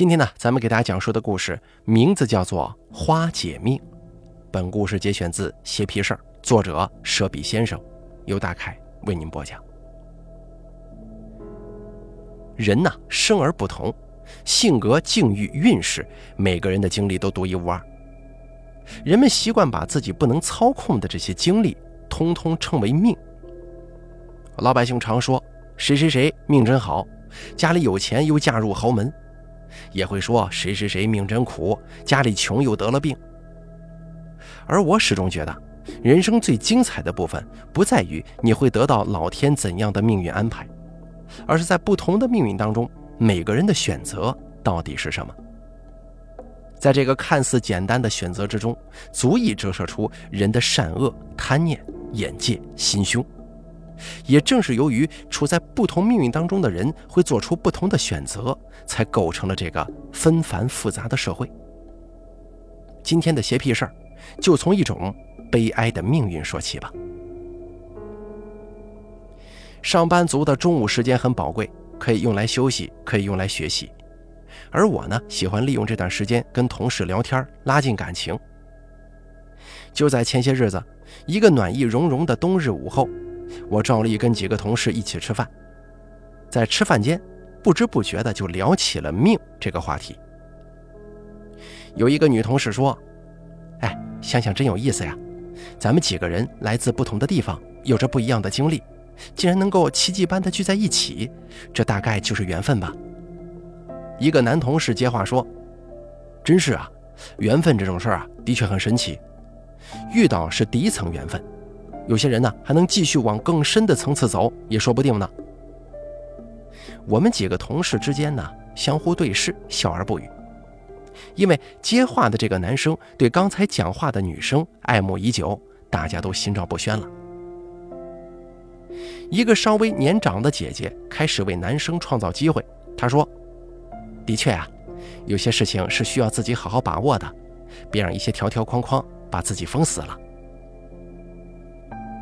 今天呢，咱们给大家讲述的故事名字叫做《花解命》。本故事节选自《邪皮事儿》，作者舍笔先生，由大凯为您播讲。人呐，生而不同，性格、境遇、运势，每个人的经历都独一无二。人们习惯把自己不能操控的这些经历，通通称为命。老百姓常说：“谁谁谁命真好，家里有钱又嫁入豪门。”也会说谁谁谁命真苦，家里穷又得了病。而我始终觉得，人生最精彩的部分不在于你会得到老天怎样的命运安排，而是在不同的命运当中，每个人的选择到底是什么。在这个看似简单的选择之中，足以折射出人的善恶、贪念、眼界、心胸。也正是由于处在不同命运当中的人会做出不同的选择，才构成了这个纷繁复杂的社会。今天的邪僻事儿，就从一种悲哀的命运说起吧。上班族的中午时间很宝贵，可以用来休息，可以用来学习，而我呢，喜欢利用这段时间跟同事聊天，拉近感情。就在前些日子，一个暖意融融的冬日午后。我照例跟几个同事一起吃饭，在吃饭间，不知不觉的就聊起了命这个话题。有一个女同事说：“哎，想想真有意思呀，咱们几个人来自不同的地方，有着不一样的经历，竟然能够奇迹般的聚在一起，这大概就是缘分吧。”一个男同事接话说：“真是啊，缘分这种事儿啊，的确很神奇，遇到是第一层缘分。”有些人呢，还能继续往更深的层次走，也说不定呢。我们几个同事之间呢，相互对视，笑而不语。因为接话的这个男生对刚才讲话的女生爱慕已久，大家都心照不宣了。一个稍微年长的姐姐开始为男生创造机会，她说：“的确啊，有些事情是需要自己好好把握的，别让一些条条框框把自己封死了。”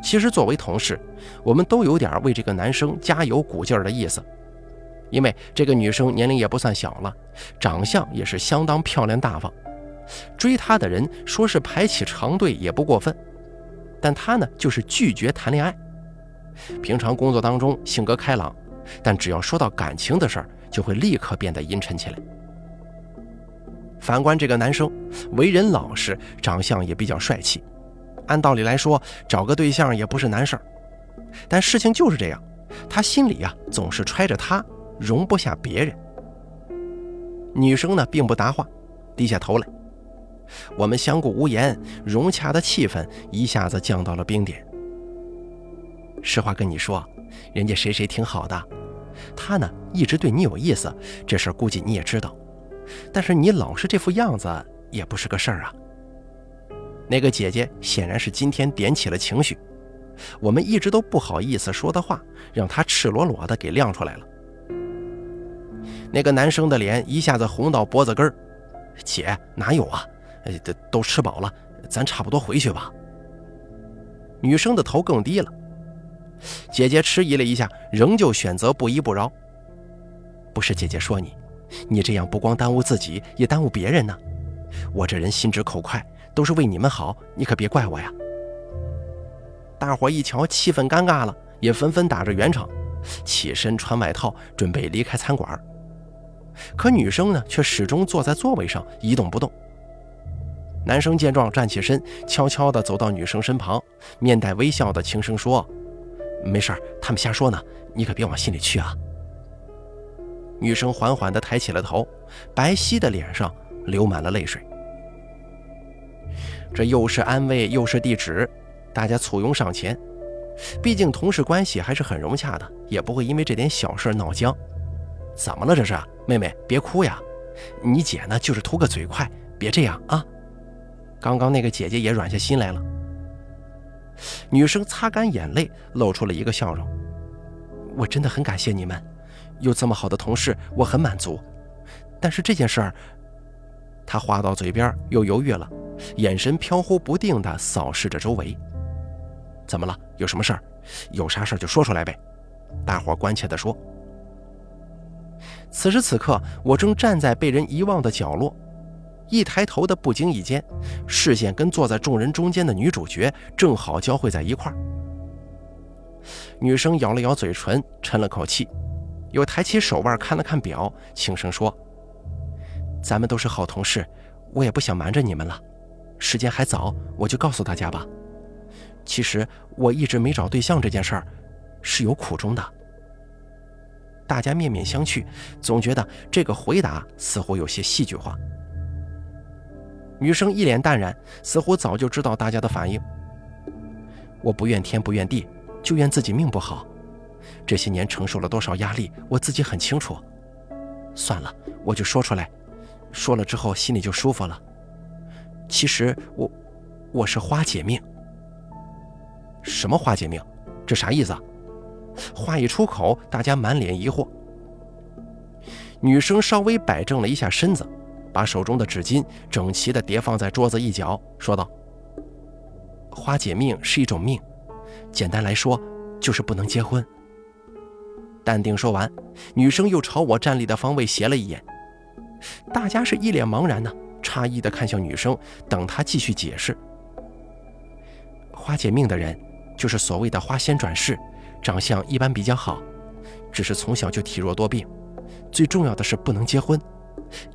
其实，作为同事，我们都有点为这个男生加油鼓劲儿的意思，因为这个女生年龄也不算小了，长相也是相当漂亮大方，追她的人说是排起长队也不过分。但她呢，就是拒绝谈恋爱。平常工作当中性格开朗，但只要说到感情的事儿，就会立刻变得阴沉起来。反观这个男生，为人老实，长相也比较帅气。按道理来说，找个对象也不是难事儿，但事情就是这样，他心里呀总是揣着他，容不下别人。女生呢并不答话，低下头来。我们相顾无言，融洽的气氛一下子降到了冰点。实话跟你说，人家谁谁挺好的，他呢一直对你有意思，这事儿估计你也知道，但是你老是这副样子也不是个事儿啊。那个姐姐显然是今天点起了情绪，我们一直都不好意思说的话，让她赤裸裸的给亮出来了。那个男生的脸一下子红到脖子根儿，姐哪有啊？都都吃饱了，咱差不多回去吧。女生的头更低了，姐姐迟疑了一下，仍旧选择不依不饶。不是姐姐说你，你这样不光耽误自己，也耽误别人呢。我这人心直口快。都是为你们好，你可别怪我呀！大伙一瞧气氛尴尬了，也纷纷打着圆场，起身穿外套，准备离开餐馆。可女生呢，却始终坐在座位上一动不动。男生见状，站起身，悄悄地走到女生身旁，面带微笑的轻声说：“没事他们瞎说呢，你可别往心里去啊。”女生缓缓地抬起了头，白皙的脸上流满了泪水。这又是安慰又是地址，大家簇拥上前。毕竟同事关系还是很融洽的，也不会因为这点小事闹僵。怎么了这是？妹妹别哭呀，你姐呢就是图个嘴快，别这样啊。刚刚那个姐姐也软下心来了。女生擦干眼泪，露出了一个笑容。我真的很感谢你们，有这么好的同事，我很满足。但是这件事儿，她话到嘴边又犹豫了。眼神飘忽不定地扫视着周围。怎么了？有什么事儿？有啥事儿就说出来呗。大伙关切地说。此时此刻，我正站在被人遗忘的角落，一抬头的不经意间，视线跟坐在众人中间的女主角正好交汇在一块儿。女生咬了咬嘴唇，沉了口气，又抬起手腕看了看表，轻声说：“咱们都是好同事，我也不想瞒着你们了。时间还早，我就告诉大家吧。其实我一直没找对象这件事儿，是有苦衷的。”大家面面相觑，总觉得这个回答似乎有些戏剧化。女生一脸淡然，似乎早就知道大家的反应。我不怨天不怨地。就怨自己命不好，这些年承受了多少压力，我自己很清楚。算了，我就说出来，说了之后心里就舒服了。其实我，我是花姐命。什么花姐命？这啥意思？话一出口，大家满脸疑惑。女生稍微摆正了一下身子，把手中的纸巾整齐地叠放在桌子一角，说道：“花姐命是一种命。”简单来说，就是不能结婚。淡定说完，女生又朝我站立的方位斜了一眼，大家是一脸茫然呢，诧异的看向女生，等她继续解释。花姐命的人，就是所谓的花仙转世，长相一般比较好，只是从小就体弱多病，最重要的是不能结婚。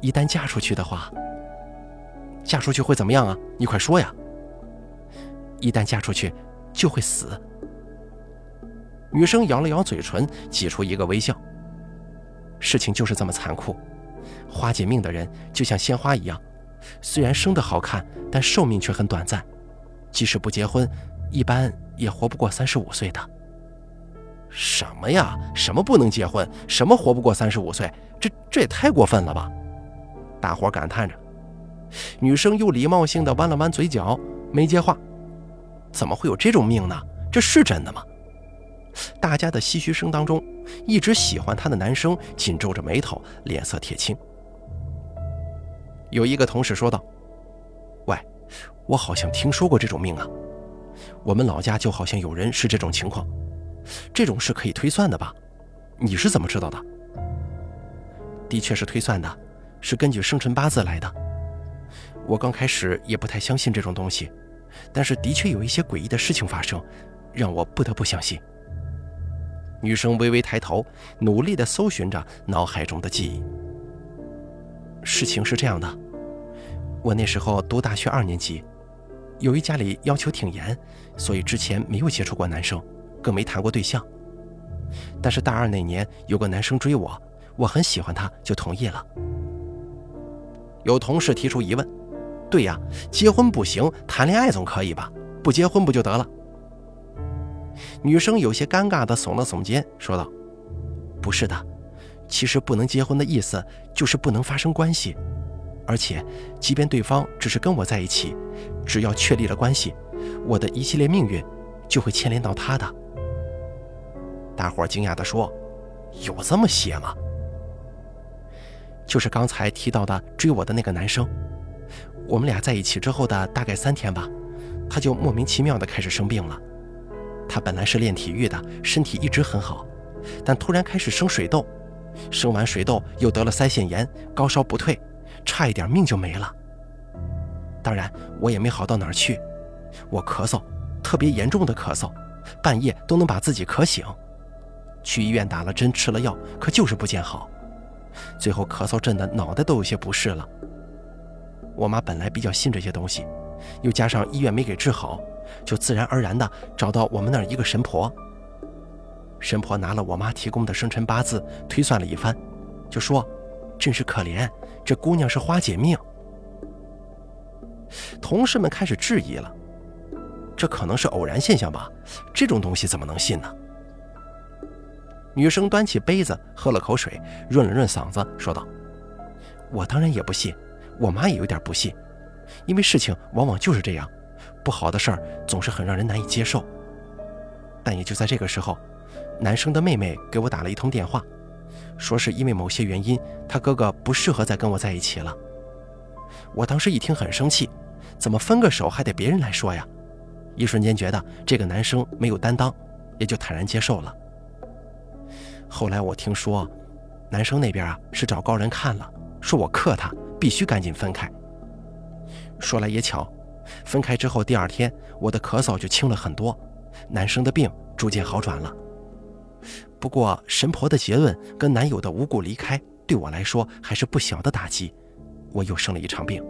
一旦嫁出去的话，嫁出去会怎么样啊？你快说呀！一旦嫁出去。就会死。女生咬了咬嘴唇，挤出一个微笑。事情就是这么残酷，花姐命的人就像鲜花一样，虽然生得好看，但寿命却很短暂。即使不结婚，一般也活不过三十五岁的。什么呀？什么不能结婚？什么活不过三十五岁？这这也太过分了吧！大伙感叹着。女生又礼貌性的弯了弯嘴角，没接话。怎么会有这种命呢？这是真的吗？大家的唏嘘声当中，一直喜欢她的男生紧皱着眉头，脸色铁青。有一个同事说道：“喂，我好像听说过这种命啊，我们老家就好像有人是这种情况。这种是可以推算的吧？你是怎么知道的？”的确是推算的，是根据生辰八字来的。我刚开始也不太相信这种东西。但是的确有一些诡异的事情发生，让我不得不相信。女生微微抬头，努力地搜寻着脑海中的记忆。事情是这样的，我那时候读大学二年级，由于家里要求挺严，所以之前没有接触过男生，更没谈过对象。但是大二那年有个男生追我，我很喜欢他，就同意了。有同事提出疑问。对呀，结婚不行，谈恋爱总可以吧？不结婚不就得了？女生有些尴尬地耸了耸肩，说道：“不是的，其实不能结婚的意思就是不能发生关系，而且，即便对方只是跟我在一起，只要确立了关系，我的一系列命运就会牵连到他的。”大伙惊讶地说：“有这么邪吗？”就是刚才提到的追我的那个男生。我们俩在一起之后的大概三天吧，他就莫名其妙的开始生病了。他本来是练体育的，身体一直很好，但突然开始生水痘，生完水痘又得了腮腺炎，高烧不退，差一点命就没了。当然，我也没好到哪儿去，我咳嗽，特别严重的咳嗽，半夜都能把自己咳醒。去医院打了针，吃了药，可就是不见好，最后咳嗽震的脑袋都有些不适了。我妈本来比较信这些东西，又加上医院没给治好，就自然而然的找到我们那儿一个神婆。神婆拿了我妈提供的生辰八字推算了一番，就说：“真是可怜，这姑娘是花姐命。”同事们开始质疑了：“这可能是偶然现象吧？这种东西怎么能信呢？”女生端起杯子喝了口水，润了润嗓子，说道：“我当然也不信。”我妈也有点不信，因为事情往往就是这样，不好的事儿总是很让人难以接受。但也就在这个时候，男生的妹妹给我打了一通电话，说是因为某些原因，他哥哥不适合再跟我在一起了。我当时一听很生气，怎么分个手还得别人来说呀？一瞬间觉得这个男生没有担当，也就坦然接受了。后来我听说，男生那边啊是找高人看了，说我克他，必须赶紧分开。说来也巧，分开之后第二天，我的咳嗽就轻了很多，男生的病逐渐好转了。不过神婆的结论跟男友的无故离开，对我来说还是不小的打击，我又生了一场病。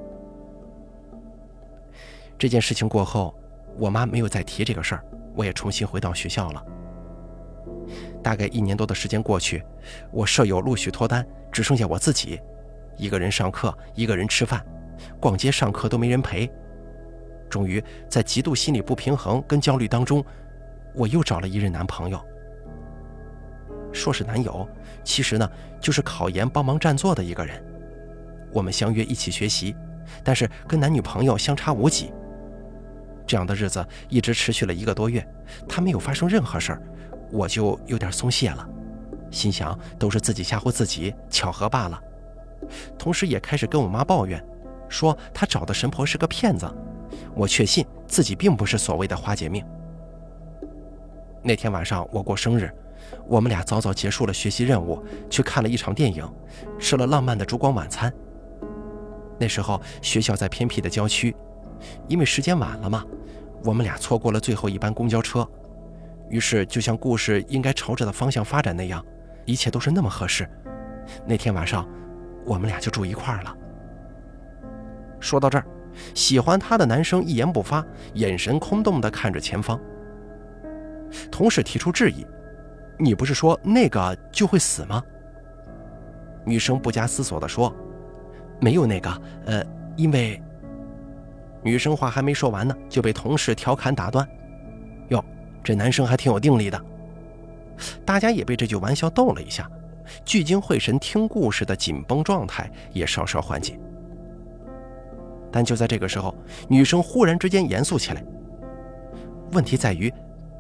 这件事情过后，我妈没有再提这个事儿，我也重新回到学校了。大概一年多的时间过去，我舍友陆续脱单，只剩下我自己，一个人上课，一个人吃饭，逛街、上课都没人陪。终于在极度心理不平衡跟焦虑当中，我又找了一任男朋友。硕士男友，其实呢就是考研帮忙占座的一个人。我们相约一起学习，但是跟男女朋友相差无几。这样的日子一直持续了一个多月，他没有发生任何事儿，我就有点松懈了，心想都是自己吓唬自己，巧合罢了。同时也开始跟我妈抱怨，说他找的神婆是个骗子。我确信自己并不是所谓的花姐命。那天晚上我过生日，我们俩早早结束了学习任务，去看了一场电影，吃了浪漫的烛光晚餐。那时候学校在偏僻的郊区。因为时间晚了嘛，我们俩错过了最后一班公交车，于是就像故事应该朝着的方向发展那样，一切都是那么合适。那天晚上，我们俩就住一块儿了。说到这儿，喜欢他的男生一言不发，眼神空洞地看着前方。同事提出质疑：“你不是说那个就会死吗？”女生不加思索地说：“没有那个，呃，因为……”女生话还没说完呢，就被同事调侃打断。哟，这男生还挺有定力的。大家也被这句玩笑逗了一下，聚精会神听故事的紧绷状态也稍稍缓解。但就在这个时候，女生忽然之间严肃起来。问题在于，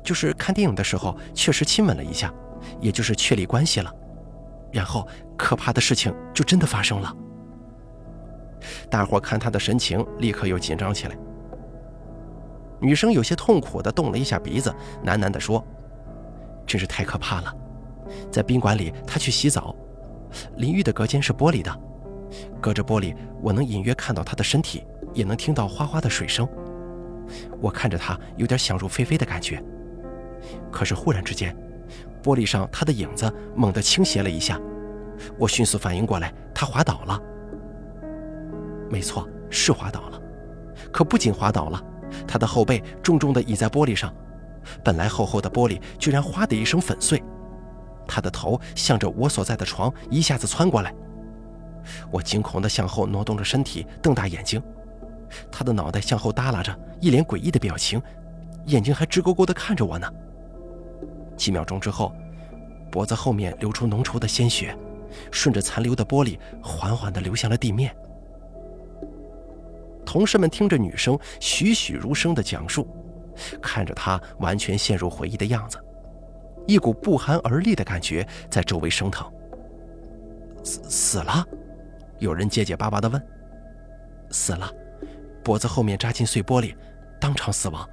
就是看电影的时候确实亲吻了一下，也就是确立关系了，然后可怕的事情就真的发生了。大伙看他的神情，立刻又紧张起来。女生有些痛苦地动了一下鼻子，喃喃地说：“真是太可怕了。”在宾馆里，她去洗澡，淋浴的隔间是玻璃的，隔着玻璃，我能隐约看到她的身体，也能听到哗哗的水声。我看着她，有点想入非非的感觉。可是忽然之间，玻璃上他的影子猛地倾斜了一下，我迅速反应过来，他滑倒了。没错，是滑倒了。可不仅滑倒了，他的后背重重地倚在玻璃上，本来厚厚的玻璃居然哗的一声粉碎。他的头向着我所在的床一下子窜过来，我惊恐地向后挪动着身体，瞪大眼睛。他的脑袋向后耷拉着，一脸诡异的表情，眼睛还直勾勾地看着我呢。几秒钟之后，脖子后面流出浓稠的鲜血，顺着残留的玻璃缓缓地流向了地面。同事们听着女生栩栩如生的讲述，看着她完全陷入回忆的样子，一股不寒而栗的感觉在周围升腾。死死了？有人结结巴巴地问。死了，脖子后面扎进碎玻璃，当场死亡。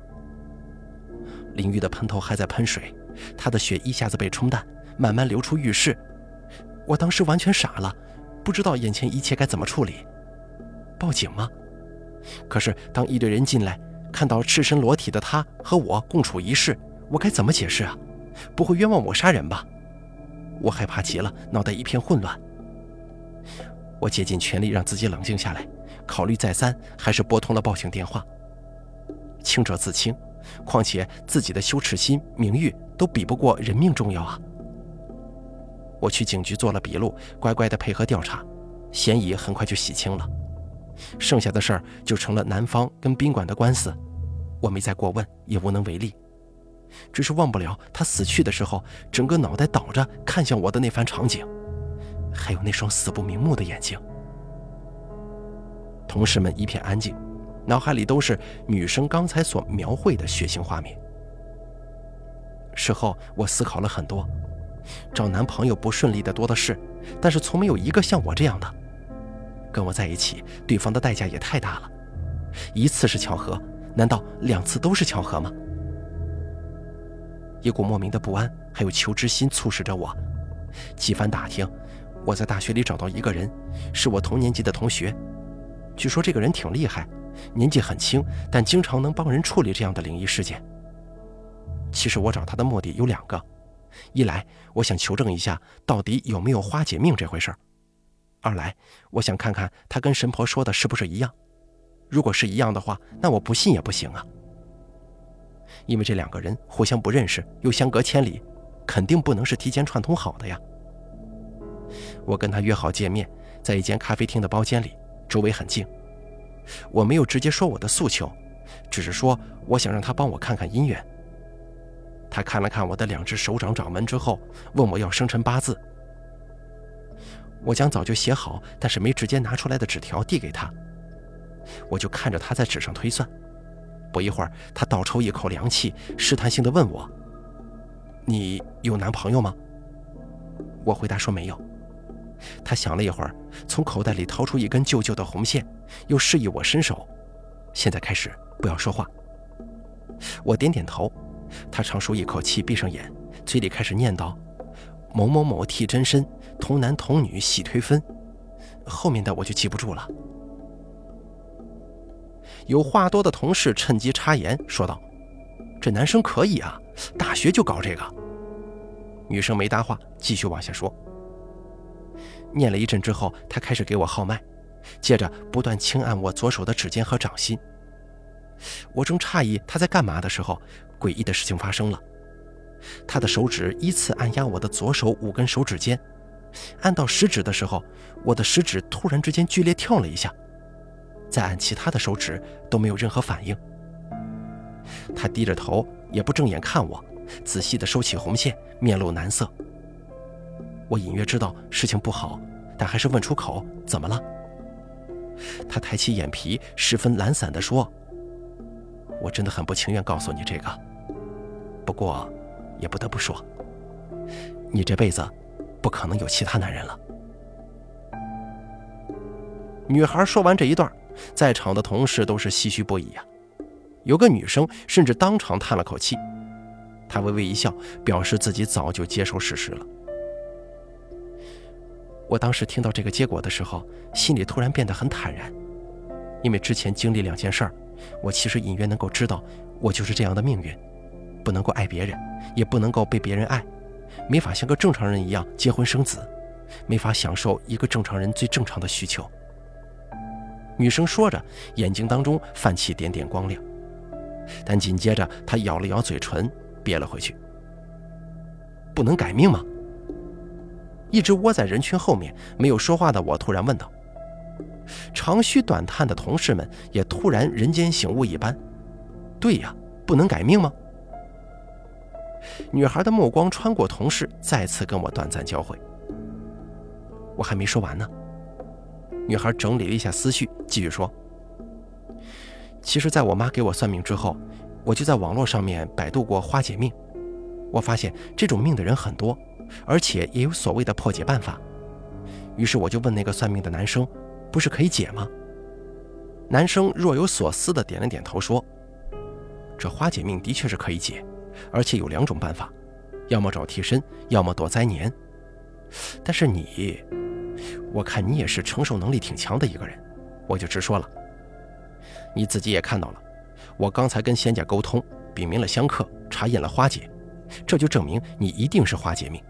淋浴的喷头还在喷水，他的血一下子被冲淡，慢慢流出浴室。我当时完全傻了，不知道眼前一切该怎么处理。报警吗？可是，当一堆人进来，看到赤身裸体的他和我共处一室，我该怎么解释啊？不会冤枉我杀人吧？我害怕极了，脑袋一片混乱。我竭尽全力让自己冷静下来，考虑再三，还是拨通了报警电话。清者自清，况且自己的羞耻心、名誉都比不过人命重要啊！我去警局做了笔录，乖乖地配合调查，嫌疑很快就洗清了。剩下的事儿就成了男方跟宾馆的官司，我没再过问，也无能为力。只是忘不了他死去的时候，整个脑袋倒着看向我的那番场景，还有那双死不瞑目的眼睛。同事们一片安静，脑海里都是女生刚才所描绘的血腥画面。事后我思考了很多，找男朋友不顺利的多的是，但是从没有一个像我这样的。跟我在一起，对方的代价也太大了。一次是巧合，难道两次都是巧合吗？一股莫名的不安，还有求知心促使着我。几番打听，我在大学里找到一个人，是我同年级的同学。据说这个人挺厉害，年纪很轻，但经常能帮人处理这样的灵异事件。其实我找他的目的有两个：一来我想求证一下到底有没有花姐命这回事儿；二来我想看看他跟神婆说的是不是一样。如果是一样的话，那我不信也不行啊。因为这两个人互相不认识，又相隔千里，肯定不能是提前串通好的呀。我跟他约好见面，在一间咖啡厅的包间里，周围很静。我没有直接说我的诉求，只是说我想让他帮我看看姻缘。他看了看我的两只手掌掌纹之后，问我要生辰八字。我将早就写好但是没直接拿出来的纸条递给他，我就看着他在纸上推算。不一会儿，他倒抽一口凉气，试探性的问我：“你有男朋友吗？”我回答说没有。他想了一会儿，从口袋里掏出一根旧旧的红线，又示意我伸手。现在开始，不要说话。我点点头。他长舒一口气，闭上眼，嘴里开始念叨：“某某某替真身，童男童女喜推分。”后面的我就记不住了。有话多的同事趁机插言说道：“这男生可以啊，大学就搞这个。”女生没搭话，继续往下说。念了一阵之后，他开始给我号脉，接着不断轻按我左手的指尖和掌心。我正诧异他在干嘛的时候，诡异的事情发生了。他的手指依次按压我的左手五根手指尖，按到食指的时候，我的食指突然之间剧烈跳了一下。再按其他的手指都没有任何反应。他低着头，也不正眼看我，仔细地收起红线，面露难色。我隐约知道事情不好，但还是问出口：“怎么了？”他抬起眼皮，十分懒散地说：“我真的很不情愿告诉你这个，不过也不得不说，你这辈子不可能有其他男人了。”女孩说完这一段，在场的同事都是唏嘘不已呀。有个女生甚至当场叹了口气，她微微一笑，表示自己早就接受事实了。我当时听到这个结果的时候，心里突然变得很坦然，因为之前经历两件事儿，我其实隐约能够知道，我就是这样的命运，不能够爱别人，也不能够被别人爱，没法像个正常人一样结婚生子，没法享受一个正常人最正常的需求。女生说着，眼睛当中泛起点点光亮，但紧接着她咬了咬嘴唇，憋了回去。不能改命吗？一直窝在人群后面没有说话的我突然问道。长吁短叹的同事们也突然人间醒悟一般：“对呀，不能改命吗？”女孩的目光穿过同事，再次跟我短暂交汇。我还没说完呢。女孩整理了一下思绪，继续说：“其实，在我妈给我算命之后，我就在网络上面百度过花解命，我发现这种命的人很多。”而且也有所谓的破解办法，于是我就问那个算命的男生：“不是可以解吗？”男生若有所思地点了点头，说：“这花解命的确是可以解，而且有两种办法，要么找替身，要么躲灾年。但是你，我看你也是承受能力挺强的一个人，我就直说了。你自己也看到了，我刚才跟仙家沟通，禀明了香客，查验了花解，这就证明你一定是花解命。”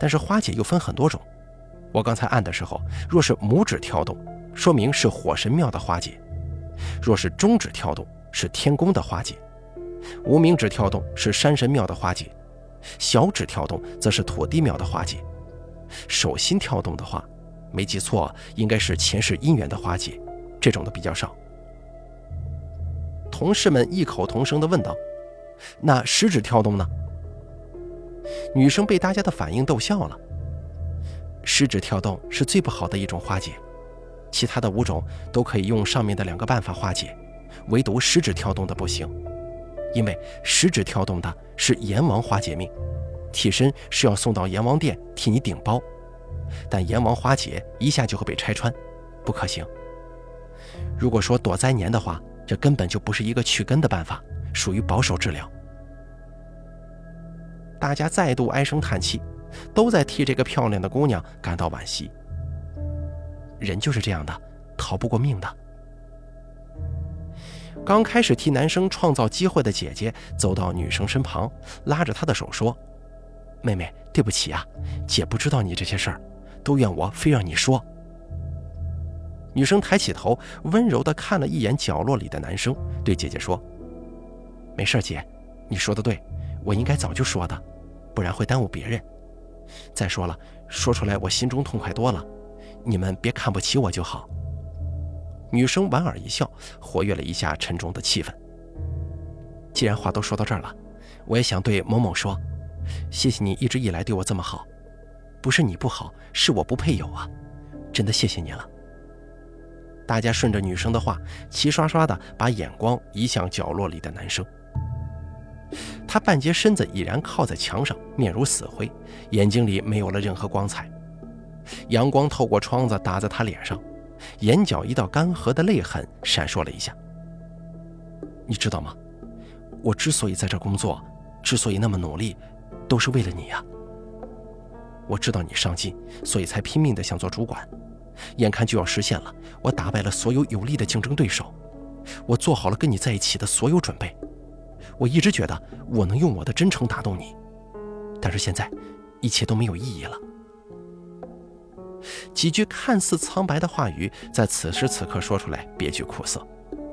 但是花解又分很多种，我刚才按的时候，若是拇指跳动，说明是火神庙的花解；若是中指跳动，是天宫的花解；无名指跳动是山神庙的化解；小指跳动则是土地庙的化解；手心跳动的话，没记错，应该是前世姻缘的化解，这种的比较少。同事们异口同声地问道：“那食指跳动呢？”女生被大家的反应逗笑了。食指跳动是最不好的一种化解，其他的五种都可以用上面的两个办法化解，唯独食指跳动的不行，因为食指跳动的是阎王花解命，替身是要送到阎王殿替你顶包，但阎王花解一下就会被拆穿，不可行。如果说躲灾年的话，这根本就不是一个去根的办法，属于保守治疗。大家再度唉声叹气，都在替这个漂亮的姑娘感到惋惜。人就是这样的，逃不过命的。刚开始替男生创造机会的姐姐走到女生身旁，拉着她的手说：“妹妹，对不起啊，姐不知道你这些事儿，都怨我非让你说。”女生抬起头，温柔地看了一眼角落里的男生，对姐姐说：“没事，姐，你说的对，我应该早就说的，不然会耽误别人。再说了，说出来我心中痛快多了，你们别看不起我就好。”女生莞尔一笑，活跃了一下沉重的气氛。既然话都说到这儿了，我也想对某某说：“谢谢你一直以来对我这么好，不是你不好，是我不配有啊！真的谢谢你了。”大家顺着女生的话，齐刷刷地把眼光移向角落里的男生。他半截身子已然靠在墙上，面如死灰，眼睛里没有了任何光彩。阳光透过窗子打在他脸上。眼角一道干涸的泪痕闪烁了一下。你知道吗？我之所以在这工作，之所以那么努力，都是为了你呀。我知道你上进，所以才拼命的想做主管。眼看就要实现了，我打败了所有有力的竞争对手，我做好了跟你在一起的所有准备。我一直觉得我能用我的真诚打动你，但是现在，一切都没有意义了。几句看似苍白的话语，在此时此刻说出来，别具苦涩，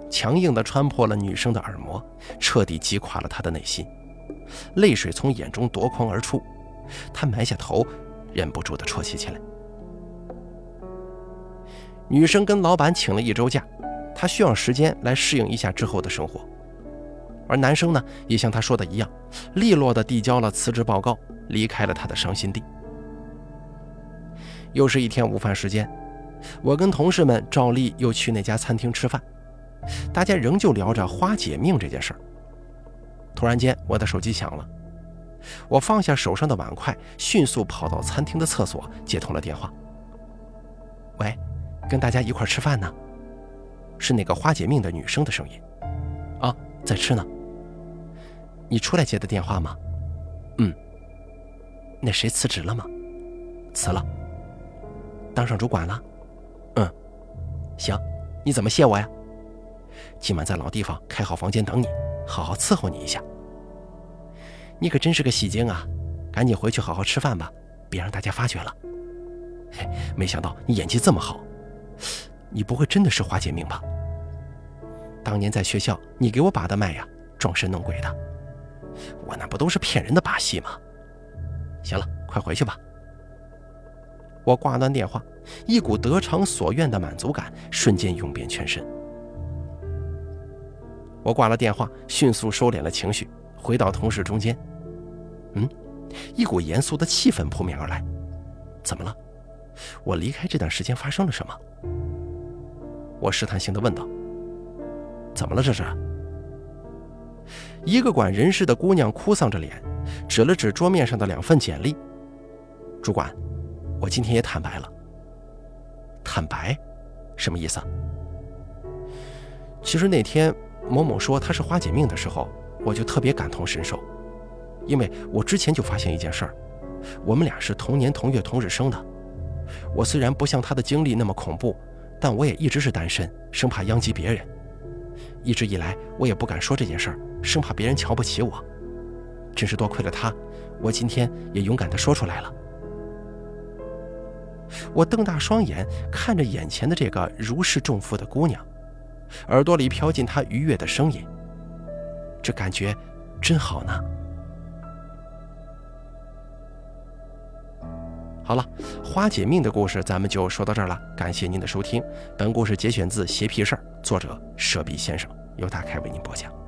强硬地穿破了女生的耳膜，彻底击垮了她的内心。泪水从眼中夺眶而出，她埋下头，忍不住地啜泣起来。女生跟老板请了一周假，她需要时间来适应一下之后的生活。而男生呢，也像她说的一样，利落地递交了辞职报告，离开了她的伤心地。又是一天午饭时间，我跟同事们照例又去那家餐厅吃饭，大家仍旧聊着花姐命这件事儿。突然间，我的手机响了，我放下手上的碗筷，迅速跑到餐厅的厕所接通了电话。喂，跟大家一块吃饭呢，是那个花姐命的女生的声音。啊，在吃呢。你出来接的电话吗？嗯。那谁辞职了吗？辞了。当上主管了，嗯，行，你怎么谢我呀？今晚在老地方开好房间等你，好好伺候你一下。你可真是个戏精啊！赶紧回去好好吃饭吧，别让大家发觉了。嘿，没想到你演技这么好，你不会真的是花姐命吧？当年在学校你给我把的脉呀，装神弄鬼的，我那不都是骗人的把戏吗？行了，快回去吧。我挂断电话，一股得偿所愿的满足感瞬间涌遍全身。我挂了电话，迅速收敛了情绪，回到同事中间。嗯，一股严肃的气氛扑面而来。怎么了？我离开这段时间发生了什么？我试探性的问道。怎么了？这是？一个管人事的姑娘哭丧着脸，指了指桌面上的两份简历。主管。我今天也坦白了。坦白，什么意思？其实那天某某说他是花姐命的时候，我就特别感同身受，因为我之前就发现一件事儿，我们俩是同年同月同日生的。我虽然不像他的经历那么恐怖，但我也一直是单身，生怕殃及别人。一直以来，我也不敢说这件事儿，生怕别人瞧不起我。真是多亏了他，我今天也勇敢地说出来了。我瞪大双眼看着眼前的这个如释重负的姑娘，耳朵里飘进她愉悦的声音。这感觉真好呢。好了，花姐命的故事咱们就说到这儿了。感谢您的收听，本故事节选自《邪皮事儿》，作者舍笔先生，由大开为您播讲。